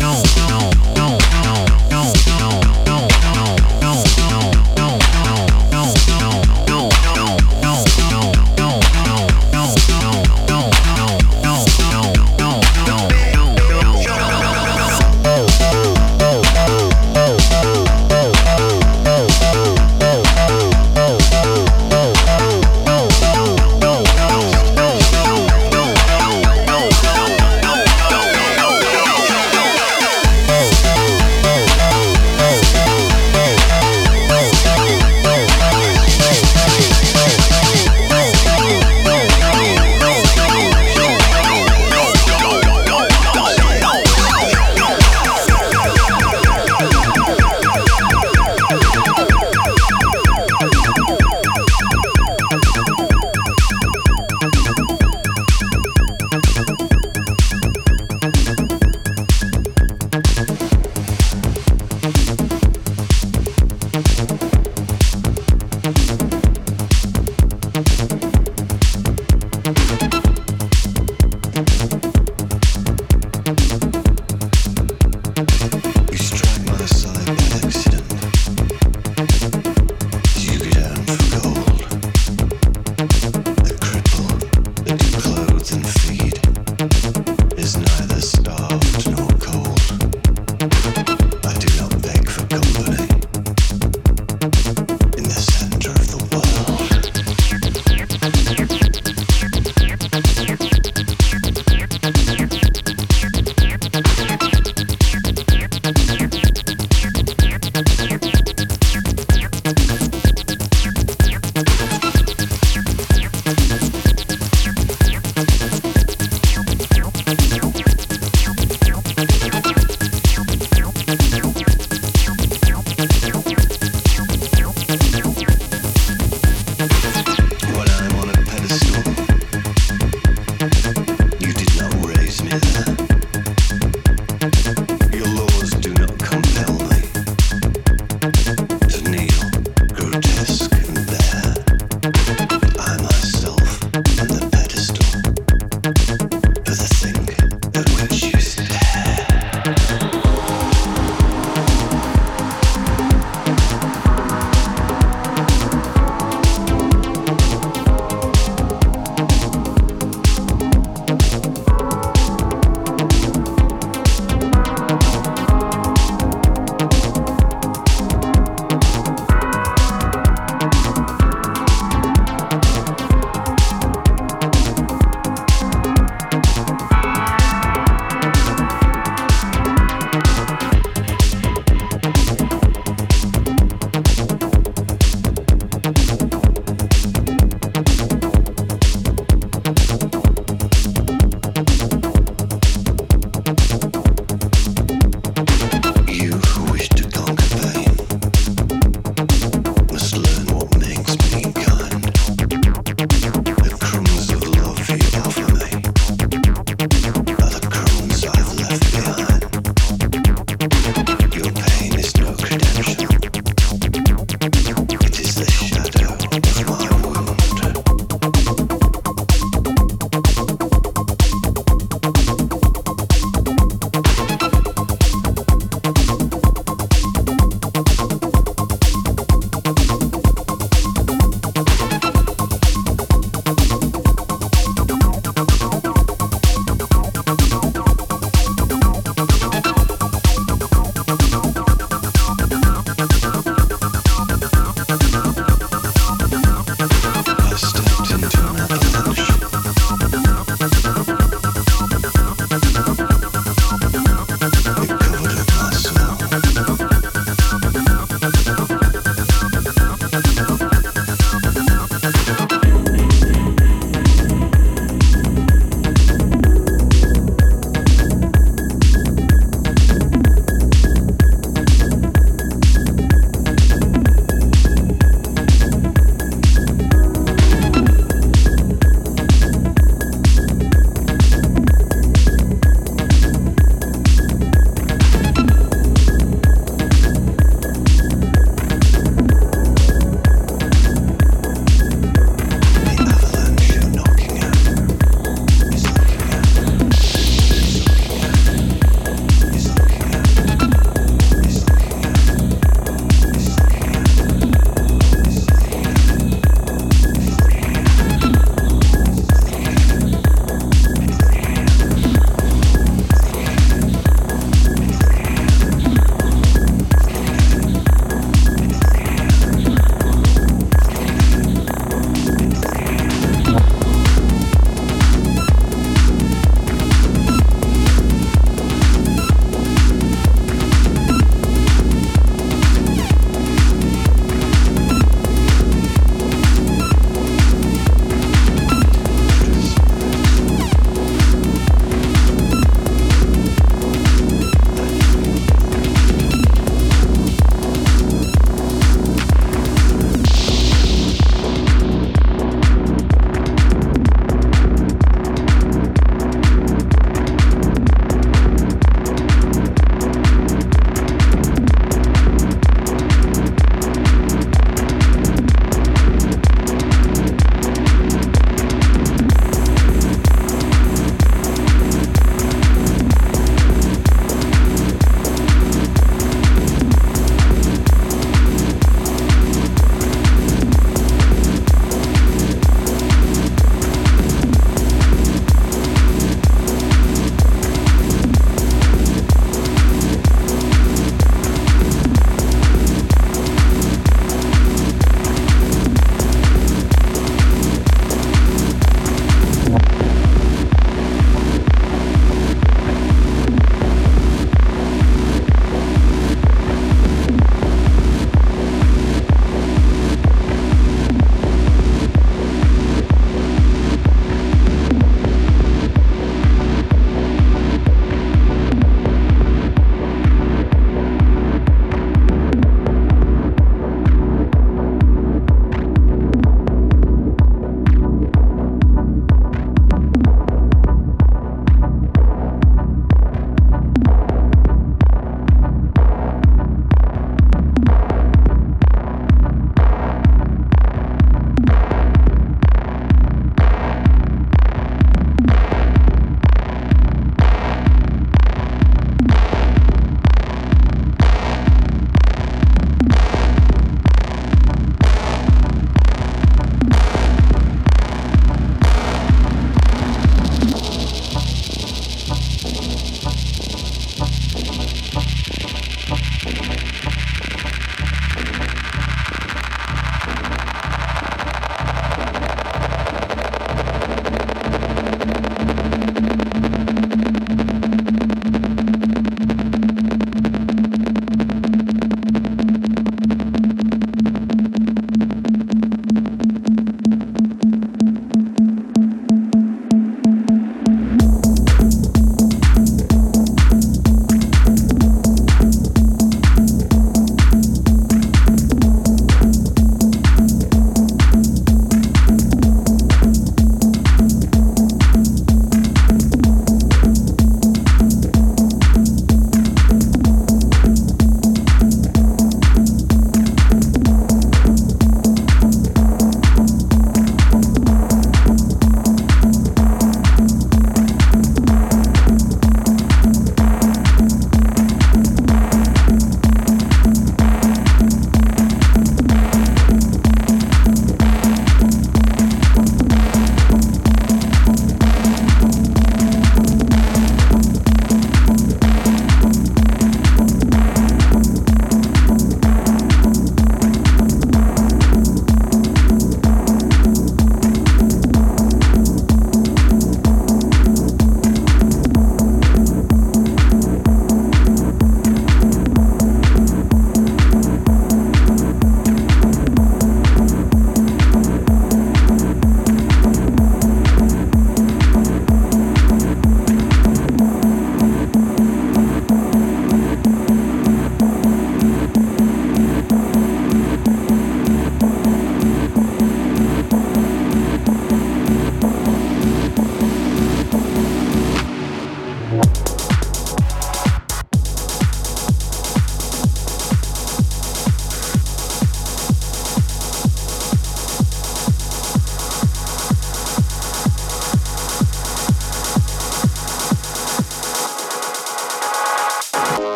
não, não.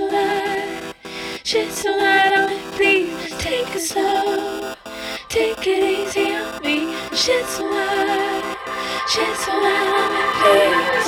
loud, shit so loud on me, please take it slow. Take it easy on me. Loud, shit so loud on me, please.